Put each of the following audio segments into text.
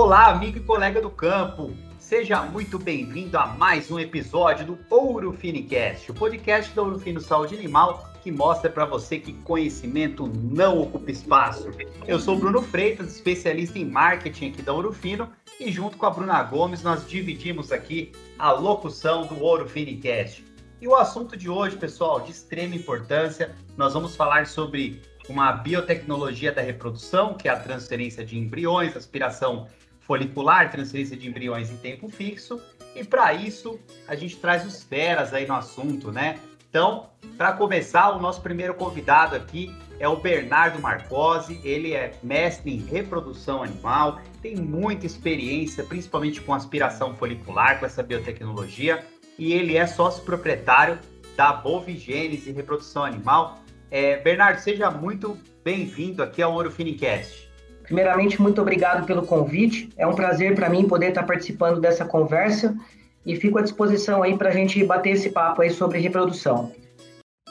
Olá, amigo e colega do campo. Seja muito bem-vindo a mais um episódio do Ouro Finicast, o podcast da Ouro Fino Saúde Animal que mostra para você que conhecimento não ocupa espaço. Eu sou Bruno Freitas, especialista em marketing aqui da Ouro Fino, e junto com a Bruna Gomes nós dividimos aqui a locução do Ouro Finicast. E o assunto de hoje, pessoal, de extrema importância, nós vamos falar sobre uma biotecnologia da reprodução, que é a transferência de embriões, aspiração folicular, transferência de embriões em tempo fixo. E para isso, a gente traz os feras aí no assunto, né? Então, para começar, o nosso primeiro convidado aqui é o Bernardo Marcosi. Ele é mestre em reprodução animal, tem muita experiência, principalmente com aspiração folicular, com essa biotecnologia, e ele é sócio proprietário da Bovigênese Reprodução Animal. É, Bernardo, seja muito bem-vindo aqui ao Ouro Finicast. Primeiramente, muito obrigado pelo convite. É um prazer para mim poder estar participando dessa conversa e fico à disposição aí para a gente bater esse papo aí sobre reprodução.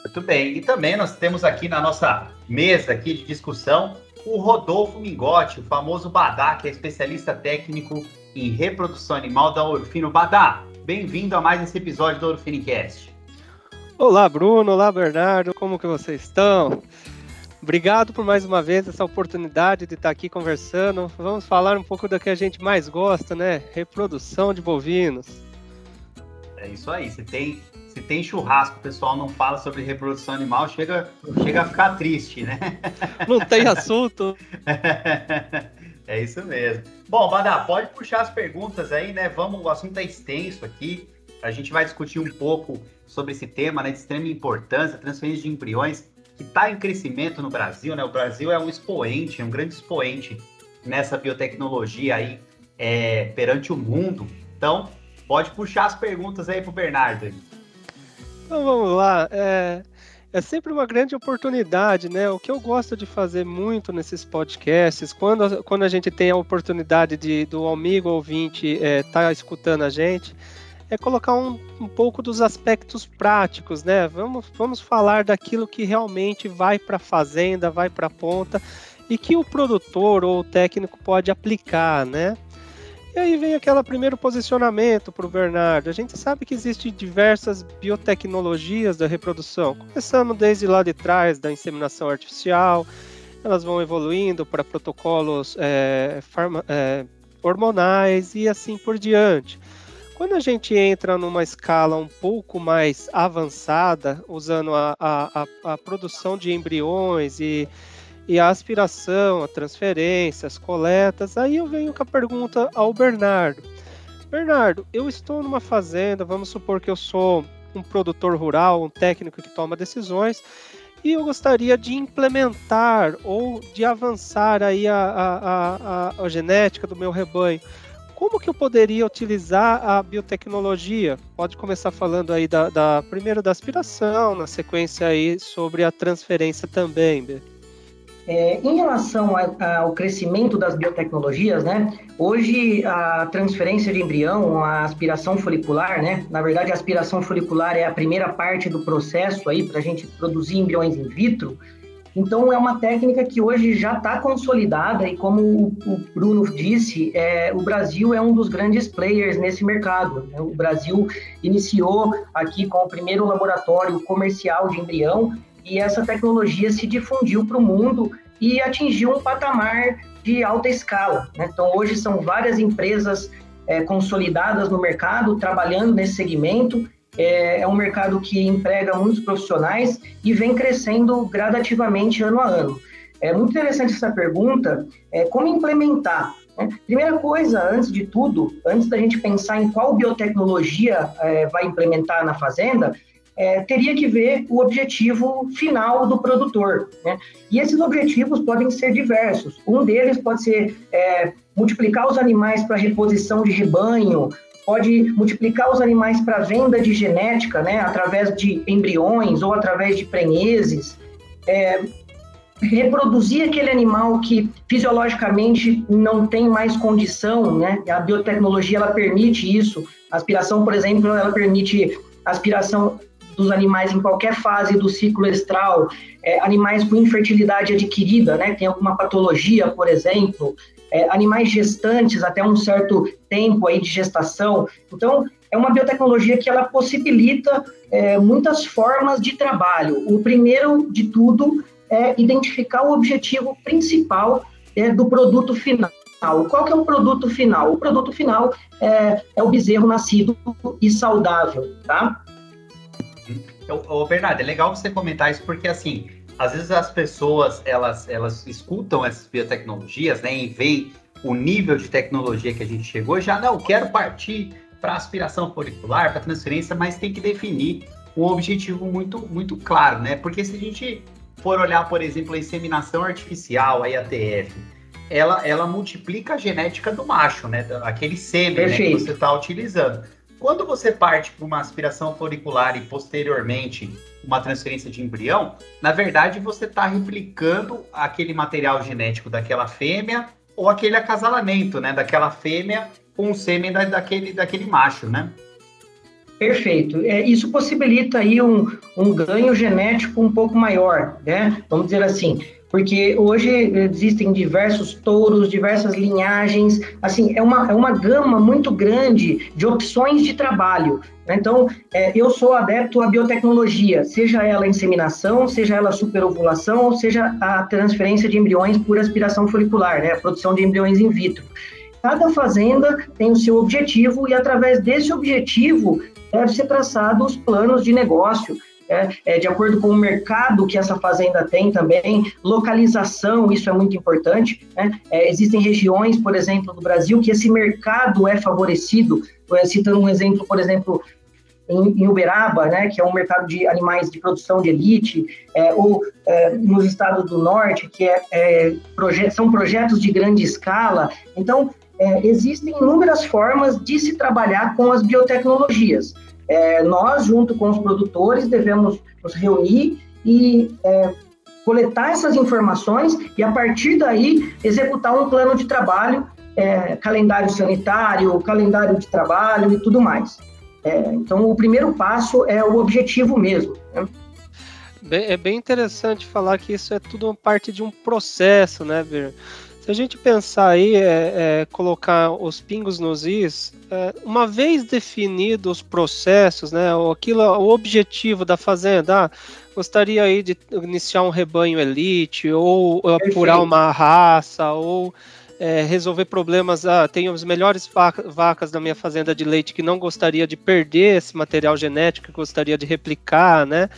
Muito bem. E também nós temos aqui na nossa mesa aqui de discussão o Rodolfo Mingotti, o famoso Badá, que é especialista técnico em reprodução animal da Orfino. Badá, bem-vindo a mais esse episódio do Orfinicast. Olá, Bruno. Olá, Bernardo. Como que vocês estão? Obrigado por mais uma vez essa oportunidade de estar aqui conversando. Vamos falar um pouco do que a gente mais gosta, né? Reprodução de bovinos. É isso aí. Se tem, se tem churrasco, o pessoal não fala sobre reprodução animal, chega, chega a ficar triste, né? Não tem assunto. é isso mesmo. Bom, Badá, pode puxar as perguntas aí, né? Vamos, o assunto é extenso aqui. A gente vai discutir um pouco sobre esse tema, né? De extrema importância, transferência de embriões que está em crescimento no Brasil, né? O Brasil é um expoente, um grande expoente nessa biotecnologia aí é, perante o mundo. Então, pode puxar as perguntas aí para o Bernardo. Então vamos lá. É, é sempre uma grande oportunidade, né? O que eu gosto de fazer muito nesses podcasts, quando, quando a gente tem a oportunidade de, do amigo ouvinte estar é, tá escutando a gente, é colocar um, um pouco dos aspectos práticos, né? Vamos, vamos falar daquilo que realmente vai para a fazenda, vai para a ponta e que o produtor ou o técnico pode aplicar, né? E aí vem aquele primeiro posicionamento para o Bernardo. A gente sabe que existem diversas biotecnologias da reprodução, começando desde lá de trás da inseminação artificial, elas vão evoluindo para protocolos é, farma, é, hormonais e assim por diante. Quando a gente entra numa escala um pouco mais avançada, usando a, a, a, a produção de embriões e, e a aspiração, a transferência, as coletas, aí eu venho com a pergunta ao Bernardo. Bernardo, eu estou numa fazenda, vamos supor que eu sou um produtor rural, um técnico que toma decisões, e eu gostaria de implementar ou de avançar aí a, a, a, a genética do meu rebanho como que eu poderia utilizar a biotecnologia? Pode começar falando aí da, da primeiro da aspiração, na sequência aí sobre a transferência também, Bê. É, em relação a, ao crescimento das biotecnologias, né? Hoje a transferência de embrião, a aspiração folicular, né? Na verdade, a aspiração folicular é a primeira parte do processo aí para a gente produzir embriões in vitro. Então, é uma técnica que hoje já está consolidada e, como o Bruno disse, é, o Brasil é um dos grandes players nesse mercado. Né? O Brasil iniciou aqui com o primeiro laboratório comercial de embrião e essa tecnologia se difundiu para o mundo e atingiu um patamar de alta escala. Né? Então, hoje são várias empresas é, consolidadas no mercado trabalhando nesse segmento é, é um mercado que emprega muitos profissionais e vem crescendo gradativamente ano a ano. É muito interessante essa pergunta, é, como implementar? Né? Primeira coisa, antes de tudo, antes da gente pensar em qual biotecnologia é, vai implementar na fazenda, é, teria que ver o objetivo final do produtor. Né? E esses objetivos podem ser diversos. Um deles pode ser é, multiplicar os animais para reposição de rebanho, pode multiplicar os animais para venda de genética, né, através de embriões ou através de prenheses, é, reproduzir aquele animal que fisiologicamente não tem mais condição, né? A biotecnologia ela permite isso. A aspiração, por exemplo, ela permite aspiração dos animais em qualquer fase do ciclo estral, é, animais com infertilidade adquirida, né, tem alguma patologia, por exemplo, é, animais gestantes até um certo tempo aí de gestação. Então, é uma biotecnologia que ela possibilita é, muitas formas de trabalho. O primeiro de tudo é identificar o objetivo principal é, do produto final. Qual que é o produto final? O produto final é, é o bezerro nascido e saudável, tá? Ô, Bernardo, é legal você comentar isso porque, assim, às vezes as pessoas, elas, elas escutam essas biotecnologias, né, e veem o nível de tecnologia que a gente chegou, já não, quero partir para aspiração folicular, para transferência, mas tem que definir um objetivo muito, muito claro, né? Porque se a gente for olhar, por exemplo, a inseminação artificial, a IATF, ela, ela multiplica a genética do macho, né? Aquele sêmen né, que você está utilizando. Quando você parte para uma aspiração folicular e posteriormente uma transferência de embrião, na verdade você está replicando aquele material genético daquela fêmea ou aquele acasalamento, né? Daquela fêmea com o sêmen da, daquele, daquele macho, né? Perfeito. É, isso possibilita aí um, um ganho genético um pouco maior, né? Vamos dizer assim, porque hoje existem diversos touros, diversas linhagens, assim, é uma, é uma gama muito grande de opções de trabalho. Né? Então, é, eu sou adepto à biotecnologia, seja ela inseminação, seja ela superovulação, ou seja a transferência de embriões por aspiração folicular, né? a produção de embriões in vitro. Cada fazenda tem o seu objetivo e, através desse objetivo, deve ser traçado os planos de negócio, é, é, de acordo com o mercado que essa fazenda tem também, localização, isso é muito importante. Né? É, existem regiões, por exemplo, do Brasil, que esse mercado é favorecido, é, citando um exemplo, por exemplo, em, em, Uberaba, né, que é um mercado de animais de produção de elite, é, ou é, nos estados do norte, que é, é são projetos de grande escala. Então, é, existem inúmeras formas de se trabalhar com as biotecnologias. É, nós, junto com os produtores, devemos nos reunir e é, coletar essas informações e, a partir daí, executar um plano de trabalho, é, calendário sanitário, calendário de trabalho e tudo mais. É, então, o primeiro passo é o objetivo mesmo. Né? é bem interessante falar que isso é tudo parte de um processo, né, Ver? Se a gente pensar aí, é, é, colocar os pingos nos is, é, uma vez definidos os processos, né, ou aquilo, o objetivo da fazenda, ah, gostaria aí de iniciar um rebanho elite, ou apurar uma raça, ou é, resolver problemas. Ah, tenho as melhores vacas da minha fazenda de leite que não gostaria de perder esse material genético, que gostaria de replicar, né?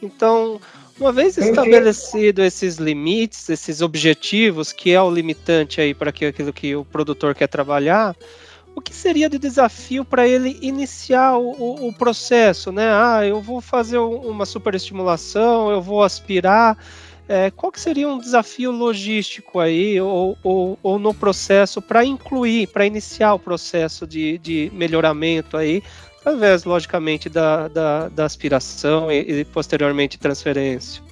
Então, uma vez estabelecido esses limites, esses objetivos, que é o limitante aí para aquilo que o produtor quer trabalhar, o que seria de desafio para ele iniciar o, o, processo, né? Ah, eu vou fazer uma superestimulação, eu vou aspirar. É, qual que seria um desafio logístico aí, ou, ou, ou no processo, para incluir, para iniciar o processo de, de melhoramento aí, através, logicamente, da, da, da aspiração e, e, posteriormente transferência.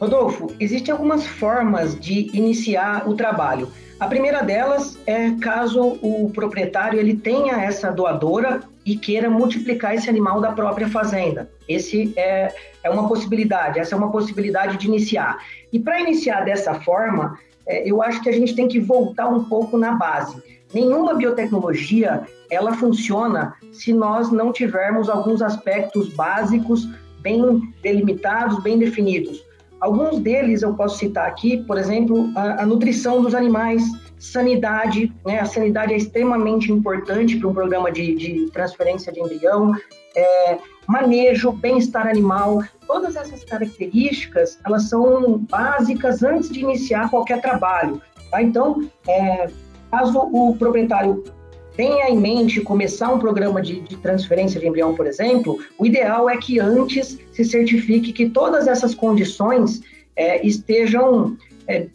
Rodolfo, existem algumas formas de iniciar o trabalho. A primeira delas é caso o proprietário ele tenha essa doadora e queira multiplicar esse animal da própria fazenda. Esse é, é uma possibilidade, essa é uma possibilidade de iniciar. E para iniciar dessa forma, é, eu acho que a gente tem que voltar um pouco na base. Nenhuma biotecnologia ela funciona se nós não tivermos alguns aspectos básicos bem delimitados, bem definidos. Alguns deles eu posso citar aqui, por exemplo, a, a nutrição dos animais, sanidade, né? A sanidade é extremamente importante para um programa de, de transferência de embrião, é, manejo, bem-estar animal, todas essas características, elas são básicas antes de iniciar qualquer trabalho. Tá? Então, é, caso o proprietário tenha em mente começar um programa de, de, transferência de embrião, por exemplo, o ideal é que antes se certifique que todas essas condições é, estejam é,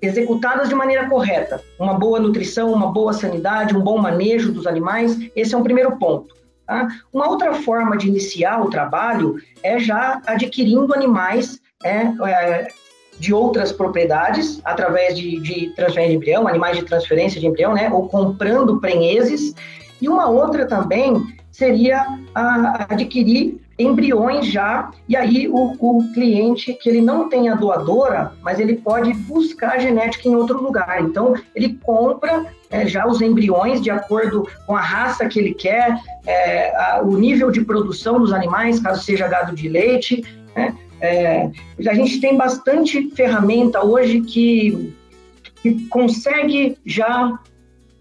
executadas de maneira correta. Uma boa nutrição, uma boa sanidade, um bom manejo dos animais, esse é um primeiro ponto. Tá? Uma outra forma de iniciar o trabalho é já adquirindo animais é, é de outras propriedades através de, de transferência de embrião, animais de transferência de embrião, né, ou comprando prenheses. E uma outra também seria a, adquirir embriões já, e aí o, o, cliente que ele não tem a doadora, mas ele pode buscar genética em outro lugar. Então, ele compra é, já os embriões de acordo com a raça que ele quer, é, a, o nível de produção dos animais, caso seja gado de leite. Né? É, a gente tem bastante ferramenta hoje que, que consegue já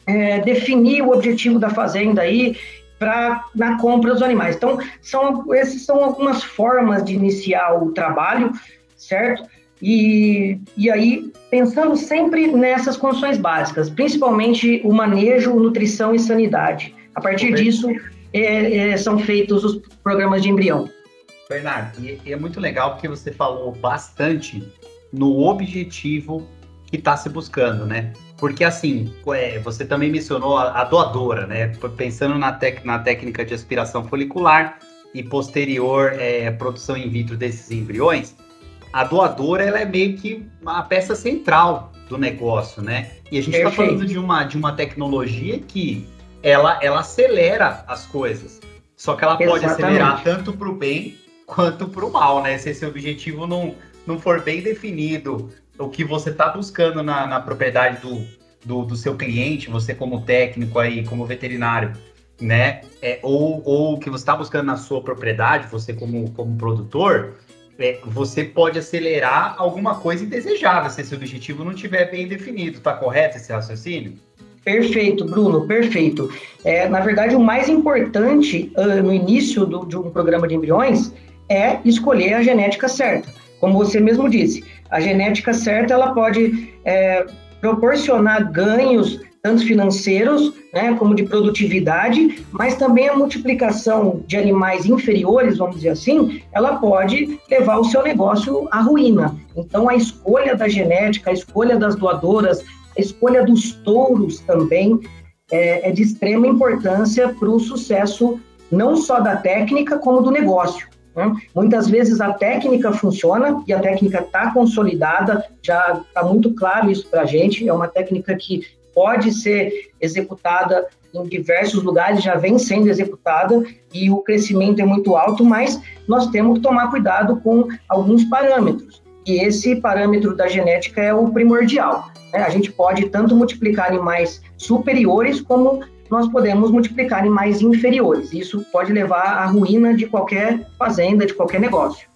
é, definir o objetivo da fazenda aí para na compra dos animais. Então, são, essas são algumas formas de iniciar o trabalho, certo? E, e aí, pensando sempre nessas condições básicas, principalmente o manejo, nutrição e sanidade. A partir disso, é, é, são feitos os programas de embrião. Bernardo, e, e é muito legal porque você falou bastante no objetivo que está se buscando, né? Porque, assim, é, você também mencionou a, a, doadora, né? Pensando na, tec, na técnica de aspiração folicular e posterior é, produção in vitro desses embriões, a doadora ela é meio que uma peça central do negócio, né? E a gente está falando de uma, de uma tecnologia que ela, ela acelera as coisas. Só que ela pode Exatamente. acelerar tanto para o bem quanto para o mal, né? Se esse objetivo não, não for bem definido o que você está buscando na, na propriedade do, do, do, seu cliente, você como técnico aí, como veterinário, né? É, ou, ou o que você está buscando na sua propriedade, você como, como produtor, é, você pode acelerar alguma coisa indesejável se esse objetivo não estiver bem definido. Está correto esse raciocínio? Perfeito, Bruno, perfeito. É, na verdade, o mais importante uh, no início do, de um programa de embriões é escolher a genética certa. Como você mesmo disse, a genética certa ela pode é, proporcionar ganhos tanto financeiros, né, como de produtividade, mas também a multiplicação de animais inferiores, vamos dizer assim, ela pode levar o seu negócio à ruína. Então, a escolha da genética, a escolha das doadoras, a escolha dos touros também é, é de extrema importância para o sucesso não só da técnica, como do negócio. Né? Muitas vezes a técnica funciona e a técnica está consolidada, já está muito claro isso para a gente. É uma técnica que pode ser executada em diversos lugares, já vem sendo executada e o crescimento é muito alto, mas nós temos que tomar cuidado com alguns parâmetros. E esse parâmetro da genética é o primordial. Né? A gente pode tanto multiplicar animais superiores como nós podemos multiplicar em mais inferiores. Isso pode levar à ruína de qualquer fazenda, de qualquer negócio.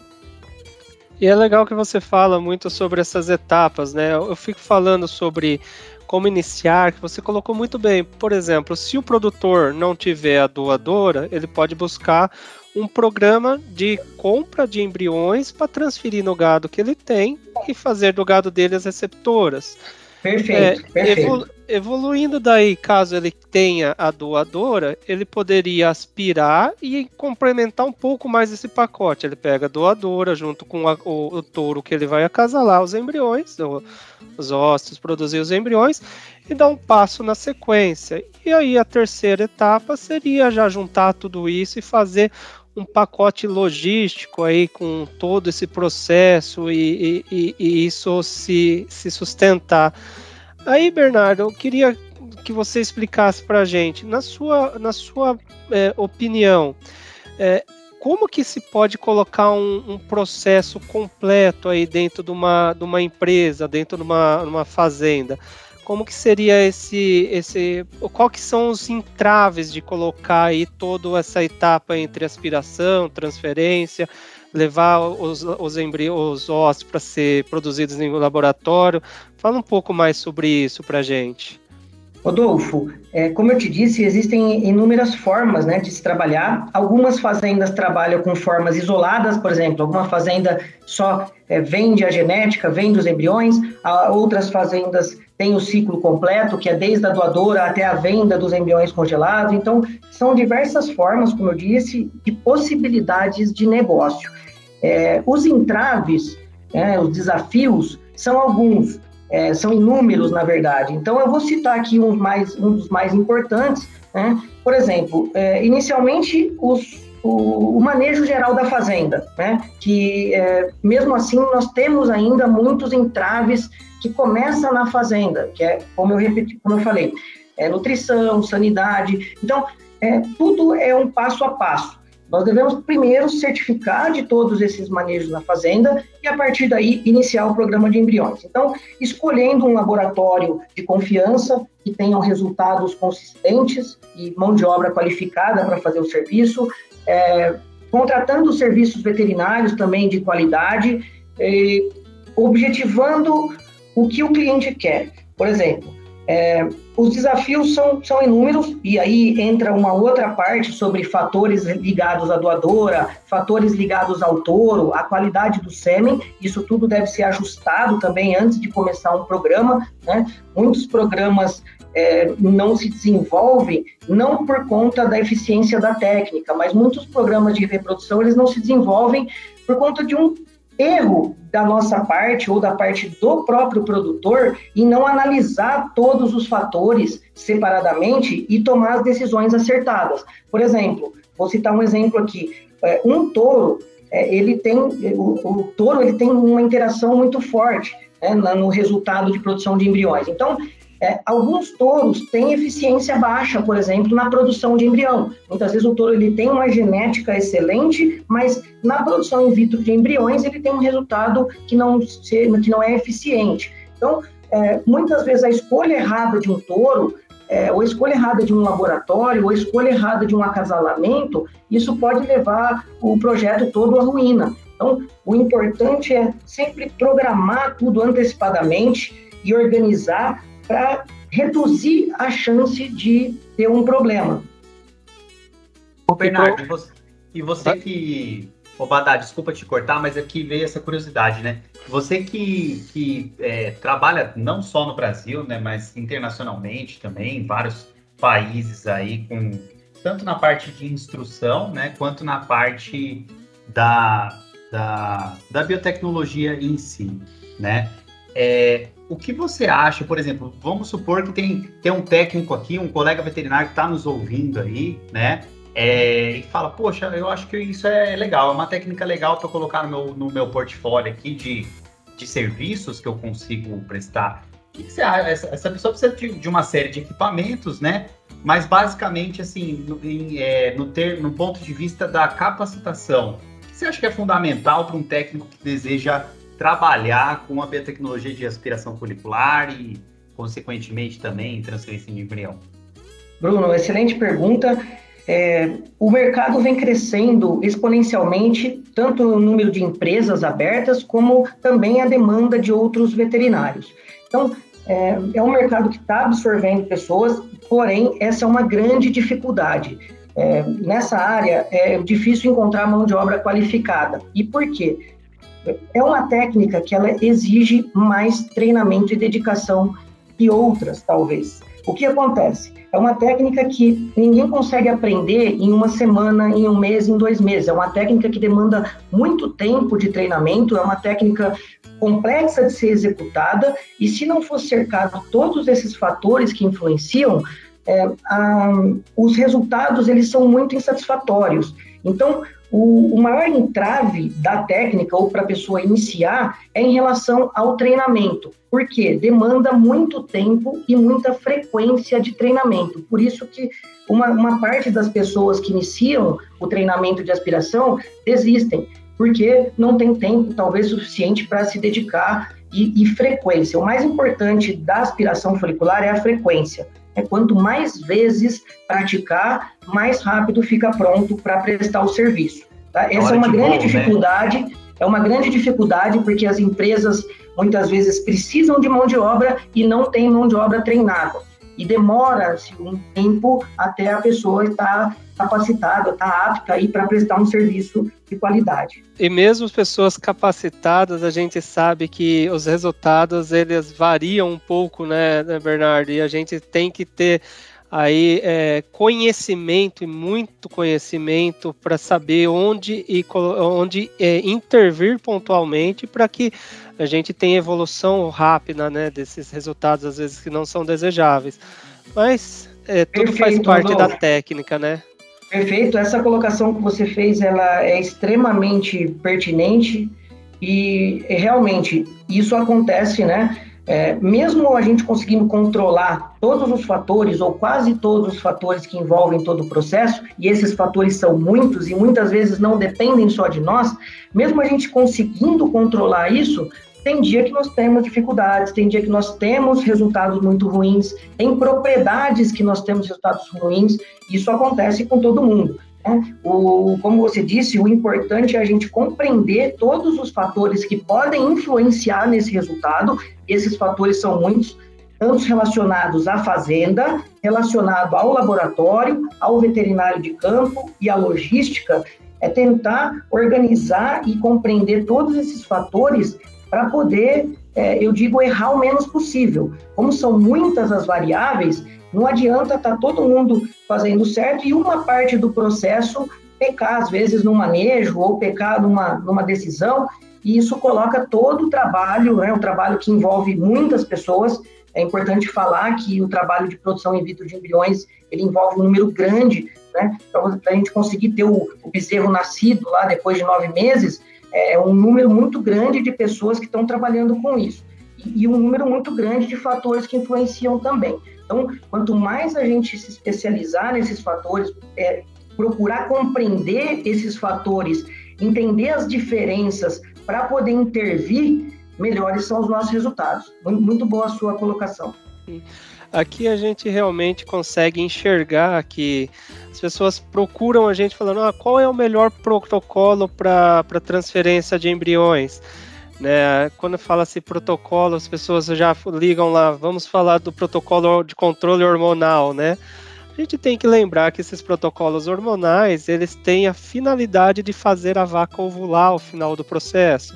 E é legal que você fala muito sobre essas etapas, né? Eu fico falando sobre como iniciar, que você colocou muito bem. Por exemplo, se o produtor não tiver a doadora, ele pode buscar um programa de compra de embriões para transferir no gado que ele tem e fazer do gado dele as receptoras. Perfeito, é, perfeito. Evolu evoluindo daí, caso ele tenha a doadora, ele poderia aspirar e complementar um pouco mais esse pacote. Ele pega a doadora junto com a, o, o, touro que ele vai acasalar os embriões, o, os ossos, produzir os embriões e dá um passo na sequência. E aí a terceira etapa seria já juntar tudo isso e fazer um pacote logístico aí com todo esse processo e, e, e isso se, se sustentar. Aí, Bernardo, eu queria que você explicasse para a gente, na sua, na sua é, opinião, é, como que se pode colocar um, um, processo completo aí dentro de uma, de uma empresa, dentro de uma, uma fazenda? Como que seria esse, esse, qual que são os entraves de colocar aí toda essa etapa entre aspiração, transferência, levar os, os embriões, os ossos para ser produzidos em laboratório. Fala um pouco mais sobre isso para gente. Rodolfo, é, como eu te disse, existem inúmeras formas né, de se trabalhar. Algumas fazendas trabalham com formas isoladas, por exemplo, alguma fazenda só é, vende a genética, vende os embriões, outras fazendas têm o ciclo completo, que é desde a doadora até a venda dos embriões congelados. Então, são diversas formas, como eu disse, de possibilidades de negócio. É, os entraves, é, os desafios, são alguns, é, são inúmeros, na verdade. Então, eu vou citar aqui uns mais, um dos mais importantes. Né? Por exemplo, é, inicialmente, os, o, manejo geral da fazenda, né? que, é, mesmo assim, nós temos ainda muitos entraves que começam na fazenda, que é, como eu repeti, como eu falei, é nutrição, sanidade. Então, é, tudo é um passo a passo. Nós devemos primeiro certificar de todos esses manejos na fazenda e, a partir daí, iniciar o programa de embriões. Então, escolhendo um laboratório de confiança que tenham resultados consistentes e mão de obra qualificada para fazer o serviço, é, contratando serviços veterinários também de qualidade, é, objetivando o que o cliente quer. Por exemplo, é, os desafios são, são inúmeros, e aí entra uma outra parte sobre fatores ligados à doadora, fatores ligados ao touro, a qualidade do sêmen, isso tudo deve ser ajustado também antes de começar um programa. Né? Muitos programas é, não se desenvolvem não por conta da eficiência da técnica, mas muitos programas de reprodução eles não se desenvolvem por conta de um erro da nossa parte ou da parte do próprio produtor em não analisar todos os fatores separadamente e tomar as decisões acertadas. Por exemplo, vou citar um exemplo aqui: é, um touro, é, ele tem o, o touro ele tem uma interação muito forte né, no resultado de produção de embriões. Então, é, alguns touros têm eficiência baixa, por exemplo, na produção de embrião. Muitas vezes o touro ele tem uma genética excelente, mas na produção in vitro de embriões ele tem um resultado que não, que não é eficiente. Então, é, muitas vezes a escolha errada de um touro, é, ou a escolha errada de um laboratório, ou a escolha errada de um acasalamento, isso pode levar o projeto todo à ruína. Então, o importante é sempre programar tudo antecipadamente e organizar para reduzir a chance de ter um problema. Ô, Bernardo, e você, e você que. Ô, Badá, desculpa te cortar, mas aqui veio essa curiosidade, né? Você que, que é, trabalha não só no Brasil, né, mas internacionalmente também, em vários países aí, com tanto na parte de instrução, né, quanto na parte da, da, da biotecnologia em si, né? É, o que você acha, por exemplo, vamos supor que tem, tem um técnico aqui, um colega veterinário que está nos ouvindo aí, né? É, e fala, poxa, eu acho que isso é legal, é uma técnica legal para colocar no meu, no meu portfólio aqui de, de serviços que eu consigo prestar. O que você acha? Essa, essa pessoa precisa de, de, uma série de equipamentos, né? Mas basicamente, assim, no, em, é, no, ter, no ponto de vista da capacitação, você acha que é fundamental para um técnico que deseja trabalhar com a biotecnologia de aspiração folicular e, consequentemente, também transferência de embrião? Bruno, excelente pergunta. É, o mercado vem crescendo exponencialmente, tanto no número de empresas abertas, como também a demanda de outros veterinários. Então, é, é um mercado que está absorvendo pessoas, porém, essa é uma grande dificuldade. É, nessa área, é difícil encontrar mão de obra qualificada. E por quê? É uma técnica que ela exige mais treinamento e dedicação que outras, talvez. O que acontece? É uma técnica que ninguém consegue aprender em uma semana, em um mês, em dois meses. É uma técnica que demanda muito tempo de treinamento, é uma técnica complexa de ser executada, e se não for cercado todos esses fatores que influenciam, é, a, os resultados eles são muito insatisfatórios. Então, o, o maior entrave da técnica ou para a pessoa iniciar é em relação ao treinamento, porque demanda muito tempo e muita frequência de treinamento. Por isso que uma, uma parte das pessoas que iniciam o treinamento de aspiração desistem, porque não tem tempo, talvez, suficiente para se dedicar e, e, frequência. O mais importante da aspiração folicular é a frequência. É quanto mais vezes praticar, mais rápido fica pronto para prestar o serviço. Tá? Essa é uma grande bom, né? dificuldade, né? é uma grande dificuldade porque as empresas muitas vezes precisam de mão de obra e não tem mão de obra treinada. E demora-se um tempo até a pessoa estar capacitada, estar apta aí para prestar um serviço de qualidade. E mesmo pessoas capacitadas, a gente sabe que os resultados eles variam um pouco, né, né Bernardo? E a gente tem que ter aí é, conhecimento e muito conhecimento para saber onde e onde é, intervir pontualmente para que a gente tenha evolução rápida né, desses resultados às vezes que não são desejáveis. Mas é, tudo Perfeito, faz parte da técnica né? Perfeito. Essa colocação que você fez ela é extremamente pertinente e realmente isso acontece né? É, mesmo a gente conseguindo controlar todos os fatores, ou quase todos os fatores que envolvem todo o processo, e esses fatores são muitos e muitas vezes não dependem só de nós, mesmo a gente conseguindo controlar isso, tem dia que nós temos dificuldades, tem dia que nós temos resultados muito ruins, tem propriedades que nós temos resultados ruins, isso acontece com todo mundo. Né? O, como você disse, o importante é a gente compreender todos os fatores que podem influenciar nesse resultado, esses fatores são muitos, tanto relacionados à fazenda, relacionado ao laboratório, ao veterinário de campo e à logística, é tentar organizar e compreender todos esses fatores para poder, é, eu digo, errar o menos possível. Como são muitas as variáveis, não adianta estar tá todo mundo fazendo certo e uma parte do processo pecar, às vezes, no manejo ou pecar numa, numa decisão, e isso coloca todo o trabalho, né, um trabalho que envolve muitas pessoas. É importante falar que o trabalho de produção in vitro de embriões, ele envolve um número grande, né, para a gente conseguir ter o, o bezerro nascido lá depois de nove meses, é um número muito grande de pessoas que estão trabalhando com isso. E, um número muito grande de fatores que influenciam também. Então, quanto mais a gente se especializar nesses fatores, é, procurar compreender esses fatores, entender as diferenças para poder intervir, melhores são os nossos resultados. Muito boa a sua colocação. Aqui a gente realmente consegue enxergar que as pessoas procuram a gente falando ah, qual é o melhor protocolo para transferência de embriões. Né? Quando fala-se protocolo, as pessoas já ligam lá, vamos falar do protocolo de controle hormonal, né? A gente tem que lembrar que esses protocolos hormonais, eles têm a finalidade de fazer a vaca ovular ao final do processo.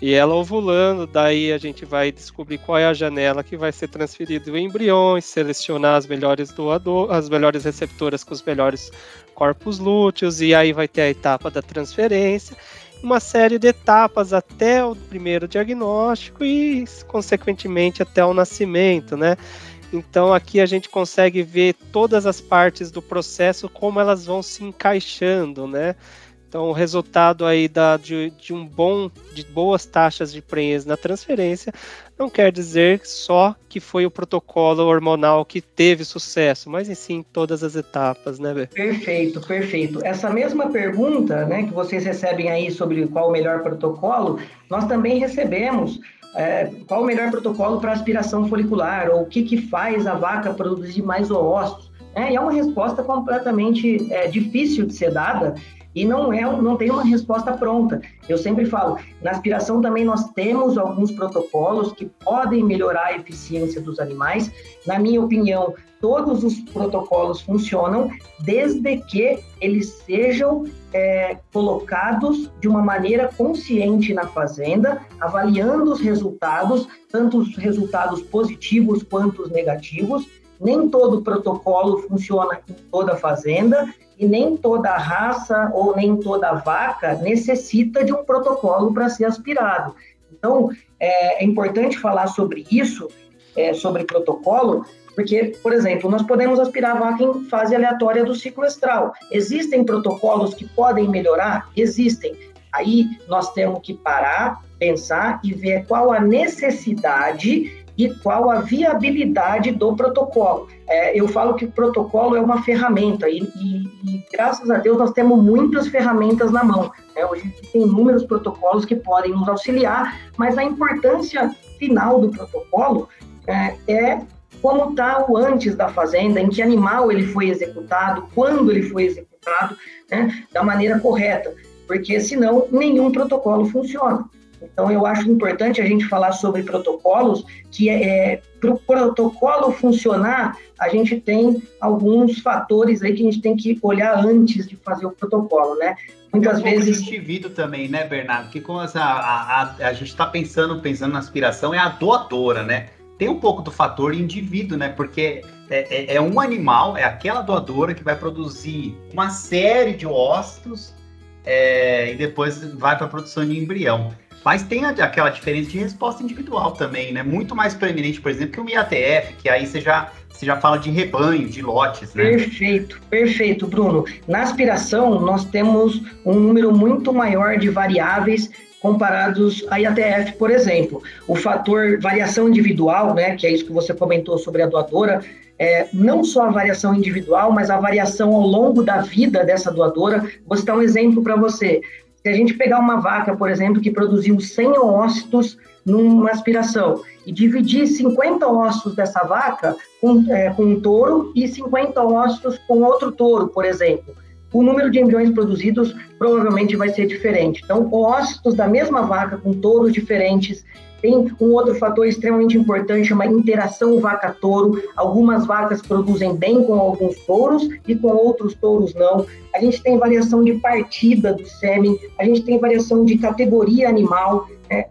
E ela ovulando, daí a gente vai descobrir qual é a janela que vai ser transferido o embriões, selecionar as melhores doador, as melhores receptoras com os melhores corpos lúteos, e aí vai ter a etapa da transferência, uma série de etapas até o primeiro diagnóstico e, consequentemente, até o nascimento, né? Então aqui a gente consegue ver todas as partes do processo, como elas vão se encaixando, né? Então, o resultado aí da, de, de, um bom, de boas taxas de prenhez na transferência não quer dizer só que foi o protocolo hormonal que teve sucesso, mas em sim todas as etapas, né, Bê? Perfeito, perfeito. Essa mesma pergunta, né, que vocês recebem aí sobre qual o melhor protocolo, nós também recebemos é, qual o melhor protocolo para aspiração folicular, ou o que, que faz a vaca produzir mais oócitos. É, e é uma resposta completamente é, difícil de ser dada, e não é não tem uma resposta pronta. Eu sempre falo, na aspiração também nós temos alguns protocolos que podem melhorar a eficiência dos animais. Na minha opinião, todos os protocolos funcionam desde que eles sejam é, colocados de uma maneira consciente na fazenda, avaliando os resultados, tanto os resultados positivos quanto os negativos. Nem todo protocolo funciona em toda fazenda e nem toda raça ou nem toda vaca necessita de um protocolo para ser aspirado. Então, é, é, importante falar sobre isso, é, sobre protocolo, porque, por exemplo, nós podemos aspirar vaca em fase aleatória do ciclo estral. Existem protocolos que podem melhorar? Existem. Aí nós temos que parar, pensar e ver qual a necessidade e qual a viabilidade do protocolo. É, eu falo que o protocolo é uma ferramenta e, e, e, graças a Deus nós temos muitas ferramentas na mão. Né? Hoje tem inúmeros protocolos que podem nos auxiliar, mas a importância final do protocolo é, é como está o antes da fazenda, em que animal ele foi executado, quando ele foi executado, né, da maneira correta, porque senão nenhum protocolo funciona. Então, eu acho importante a gente falar sobre protocolos, que é, é para o protocolo funcionar, a gente tem alguns fatores aí que a gente tem que olhar antes de fazer o protocolo, né? Muitas um vezes. indivíduo também, né, Bernardo? Que com essa, a, a, a gente está pensando, pensando na aspiração, é a doadora, né? Tem um pouco do fator indivíduo, né? Porque é, é, é um animal, é aquela doadora que vai produzir uma série de ócitos é, e depois vai para a produção de embrião. Mas tem aquela diferença de resposta individual também, né? Muito mais preeminente, por exemplo, que o IATF, que aí você já, você já fala de rebanho, de lotes, né? Perfeito, perfeito, Bruno. Na aspiração, nós temos um número muito maior de variáveis comparados à IATF, por exemplo. O fator variação individual, né, que é isso que você comentou sobre a doadora, é, não só a variação individual, mas a variação ao longo da vida dessa doadora. Vou citar um exemplo para você. Se a gente pegar uma vaca, por exemplo, que produziu 100 ócitos numa aspiração e dividir 50 ossos dessa vaca com, é, com um touro e 50 ossos com outro touro, por exemplo, o número de embriões produzidos provavelmente vai ser diferente. Então, ossos da mesma vaca com touros diferentes tem um outro fator extremamente importante, chama interação vaca-touro. Algumas vacas produzem bem com alguns touros e com outros touros não. A gente tem variação de partida do sêmen, a gente tem variação de categoria animal, né,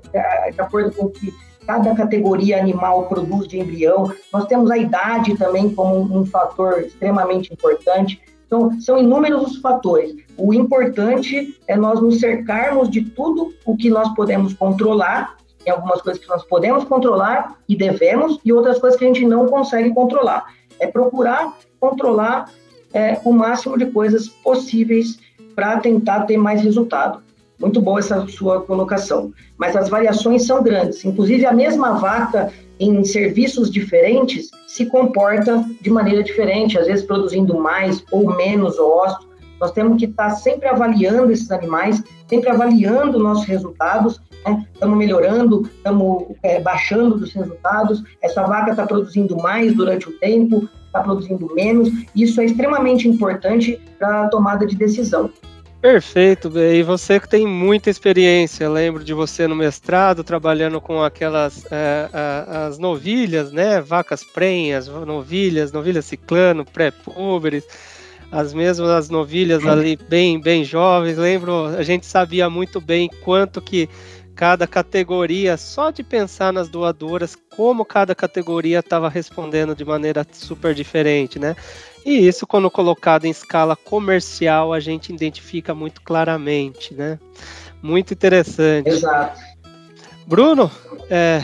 de acordo com o que cada categoria animal produz de embrião. Nós temos a idade também como um fator extremamente importante. Então, são inúmeros os fatores. O importante é nós nos cercarmos de tudo o que nós podemos controlar. Tem algumas coisas que nós podemos controlar e devemos, e outras coisas que a gente não consegue controlar. É procurar controlar é, o máximo de coisas possíveis para tentar ter mais resultado. Muito boa essa sua colocação. Mas as variações são grandes. Inclusive, a mesma vaca em serviços diferentes se comporta de maneira diferente, às vezes produzindo mais ou menos ósseo. Nós temos que estar sempre avaliando esses animais, sempre avaliando nossos resultados. Né? Estamos melhorando, estamos é, baixando dos resultados. Essa vaca está produzindo mais durante o tempo, está produzindo menos. Isso é extremamente importante para a tomada de decisão. Perfeito, e você que tem muita experiência, lembro de você no mestrado trabalhando com aquelas é, as novilhas, né, vacas prenhas, novilhas, novilhas ciclano, pré-púberes, as mesmas as novilhas ali bem bem jovens. Lembro, a gente sabia muito bem quanto que cada categoria, só de pensar nas doadoras, como cada categoria estava respondendo de maneira super diferente, né? E isso, quando colocado em escala comercial, a gente identifica muito claramente, né? Muito interessante. Exato. Bruno, é,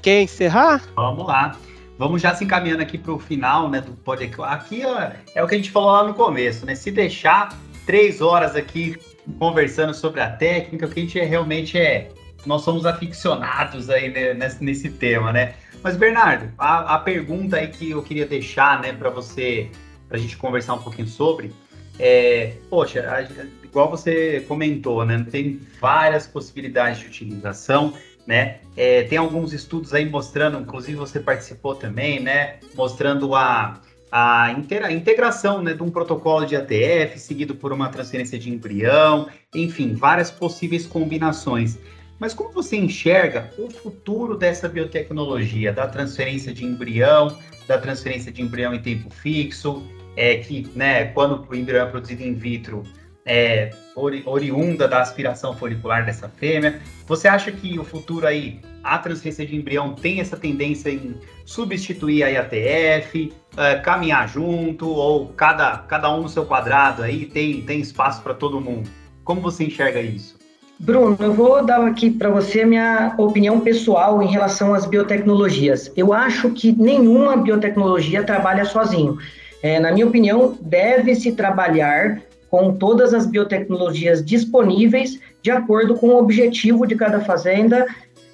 quer encerrar? Vamos lá. Vamos já se encaminhando aqui para o final né, do podcast. Aqui é, é o que a gente falou lá no começo, né? Se deixar três horas aqui conversando sobre a técnica, o que a gente é, realmente é. Nós somos aficionados aí né, nesse, nesse, tema, né? Mas, Bernardo, a, a, pergunta aí que eu queria deixar, né, para você, para a gente conversar um pouquinho sobre, é, poxa, a, igual você comentou, né, tem várias possibilidades de utilização, né? É, tem alguns estudos aí mostrando, inclusive você participou também, né, mostrando a a integração né, de um protocolo de ATF seguido por uma transferência de embrião, enfim, várias possíveis combinações. Mas como você enxerga o futuro dessa biotecnologia, da transferência de embrião, da transferência de embrião em tempo fixo, é que, né, quando o embrião é produzido in vitro, é ori oriunda da aspiração folicular dessa fêmea. Você acha que o futuro aí, a transferência de embrião tem essa tendência em substituir a IATF, é, caminhar junto, ou cada, cada um no seu quadrado aí, tem, tem espaço para todo mundo? Como você enxerga isso? Bruno, eu vou dar aqui para você a minha opinião pessoal em relação às biotecnologias. Eu acho que nenhuma biotecnologia trabalha sozinho. É, na minha opinião, deve-se trabalhar com todas as biotecnologias disponíveis de acordo com o objetivo de cada fazenda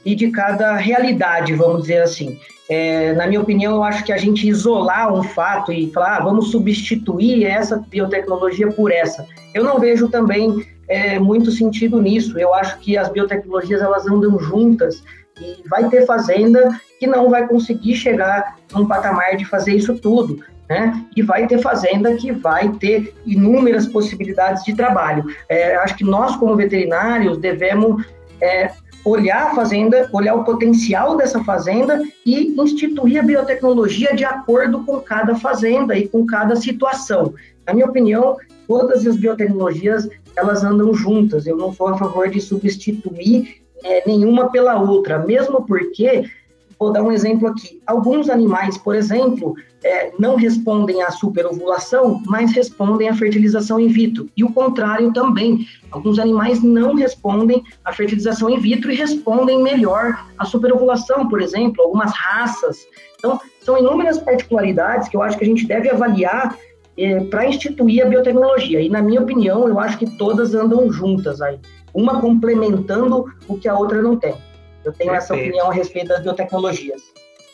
e de cada realidade, vamos dizer assim. É, na minha opinião, eu acho que a gente isolar um fato e falar, ah, vamos substituir essa biotecnologia por essa. Eu não vejo também é, muito sentido nisso. Eu acho que as biotecnologias elas andam juntas e vai ter fazenda que não vai conseguir chegar num patamar de fazer isso tudo né? E vai ter fazenda que vai ter inúmeras possibilidades de trabalho. É, acho que nós, como veterinários, devemos é, olhar a fazenda, olhar o potencial dessa fazenda e instituir a biotecnologia de acordo com cada fazenda e com cada situação. Na minha opinião, todas as biotecnologias elas andam juntas. Eu não sou a favor de substituir é, nenhuma pela outra, mesmo porque Vou dar um exemplo aqui. Alguns animais, por exemplo, é, não respondem à superovulação, mas respondem à fertilização in vitro. E o contrário também. Alguns animais não respondem à fertilização in vitro e respondem melhor à superovulação, por exemplo, algumas raças. Então, são inúmeras particularidades que eu acho que a gente deve avaliar é, para instituir a biotecnologia. E, na minha opinião, eu acho que todas andam juntas aí. uma complementando o que a outra não tem. Eu tenho Perfeito. essa opinião a respeito das biotecnologias.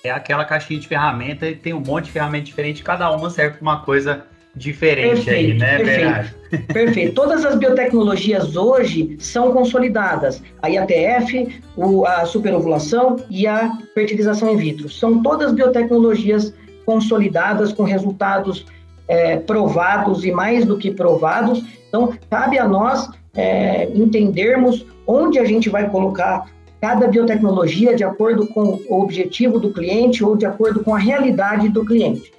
É aquela caixinha de ferramenta e tem um monte de ferramentas diferentes, cada uma serve para uma coisa diferente perfeito, aí, né, perfeito, Perfeito. Todas as biotecnologias hoje são consolidadas. A IATF, o, a superovulação e a fertilização in vitro. São todas biotecnologias consolidadas com resultados é, provados e mais do que provados. Então, cabe a nós é, entendermos onde a gente vai colocar cada biotecnologia de acordo com o objetivo do cliente ou de acordo com a realidade do cliente.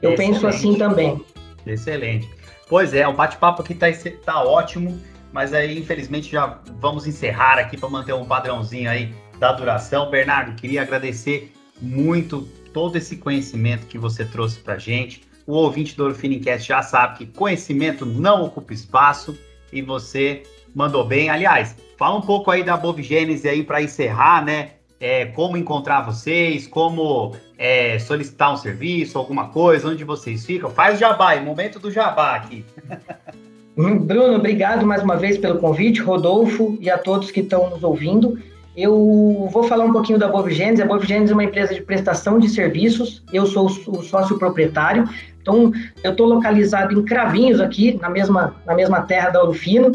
Eu Excelente. penso assim também. Excelente. Pois é, o bate-papo aqui está tá ótimo, mas aí infelizmente já vamos encerrar aqui para manter um padrãozinho aí da duração. Bernardo, queria agradecer muito todo esse conhecimento que você trouxe para gente. O ouvinte do Orfinicast já sabe que conhecimento não ocupa espaço e você mandou bem. Aliás, fala um pouco aí da Bovigênese aí para encerrar, né? É, como encontrar vocês, como é, solicitar um serviço, alguma coisa, onde vocês ficam. Faz jabá, é momento do jabá aqui. Bruno, obrigado mais uma vez pelo convite, Rodolfo e a todos que estão nos ouvindo. Eu vou falar um pouquinho da Bovigênese. A Bovigênese é uma empresa de prestação de serviços. Eu sou o sócio proprietário. Então, eu estou localizado em Cravinhos aqui, na mesma, na mesma terra da Orofino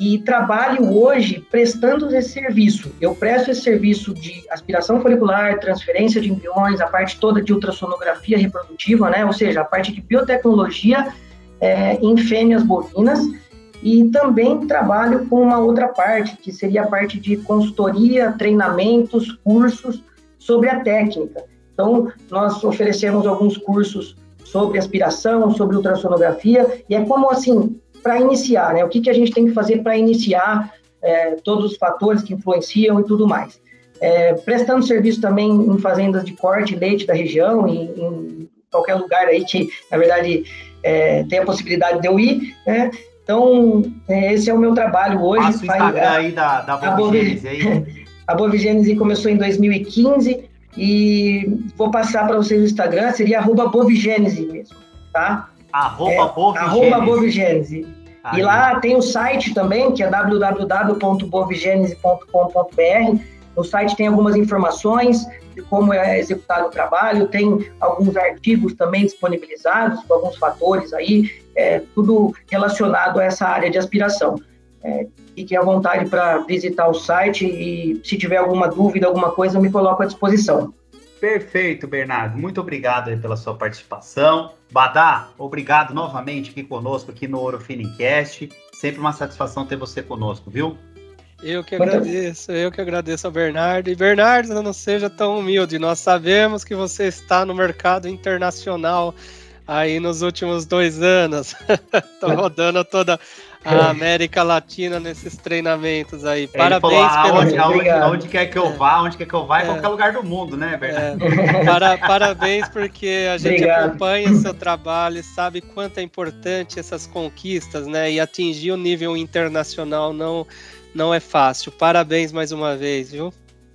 e trabalho hoje prestando esse serviço. Eu presto esse serviço de aspiração folicular, transferência de embriões, a parte toda de ultrassonografia reprodutiva, né? Ou seja, a parte de biotecnologia é, em fêmeas bovinas. E também trabalho com uma outra parte, que seria a parte de consultoria, treinamentos, cursos sobre a técnica. Então, nós oferecemos alguns cursos sobre aspiração, sobre ultrassonografia, e é como assim, para iniciar, né? O que, que a gente tem que fazer para iniciar é, todos os fatores que influenciam e tudo mais. É, prestando serviço também em fazendas de corte leite da região, em, em qualquer lugar aí que, na verdade, é, tem a possibilidade de eu ir, né? Então, é, esse é o meu trabalho hoje. Passa o Instagram Faz, aí da, da Bovigênese aí. A Bovigênese começou em 2015 e vou passar para vocês o Instagram, seria arroba Bovigênese mesmo, tá? Arroba é, Bovigênese. E lá tem o site também, que é www.bovigenese.com.br. No site tem algumas informações de como é executado o trabalho, tem alguns artigos também disponibilizados com alguns fatores aí, é, tudo relacionado a essa área de aspiração. É, fique à vontade para visitar o site e se tiver alguma dúvida, alguma coisa, eu me coloco à disposição. Perfeito, Bernardo. Muito obrigado pela sua participação. Badá, obrigado novamente aqui conosco aqui no Ouro Finicast. Sempre uma satisfação ter você conosco, viu? Eu que agradeço, eu que agradeço ao Bernardo. E Bernardo, não seja tão humilde. Nós sabemos que você está no mercado internacional aí nos últimos dois anos. Estou rodando toda a América Latina nesses treinamentos aí. Ele Parabéns falou, pelo... aonde, aonde, quer que eu vá, onde quer que eu vá, é. em qualquer lugar do mundo, né, Bernardo? É. Para, parabéns, porque a gente Obrigado. acompanha o seu trabalho e sabe quanto é importante essas conquistas, né? E atingir o nível internacional não, não é fácil. Parabéns mais uma vez, viu?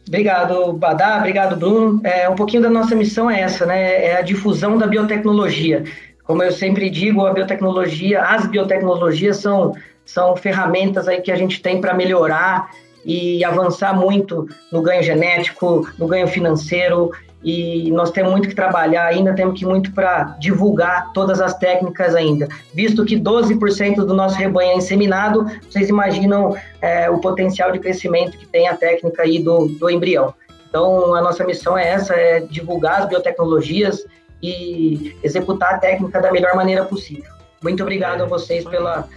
Obrigado, Badá. Obrigado, Bruno. É, um pouquinho da nossa missão é essa, né? É a difusão da biotecnologia. Como eu sempre digo, a biotecnologia, as biotecnologias são, são ferramentas aí que a gente tem para melhorar e avançar muito no ganho genético, no ganho financeiro, e nós temos muito que trabalhar ainda, temos que muito para divulgar todas as técnicas ainda. Visto que 12% do nosso rebanho é inseminado, vocês imaginam é, o potencial de crescimento que tem a técnica aí do, do embrião. Então, a nossa missão é essa, é divulgar as biotecnologias e executar a técnica da melhor maneira possível. Muito obrigado a vocês pela,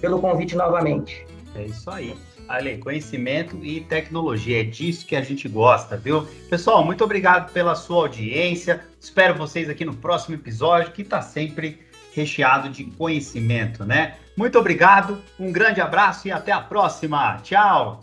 pelo convite novamente. É isso aí. Ale, conhecimento e tecnologia, é disso que a gente gosta, viu? Pessoal, muito obrigado pela sua audiência. Espero vocês aqui no próximo episódio, que está sempre recheado de conhecimento, né? Muito obrigado, um grande abraço e até a próxima. Tchau!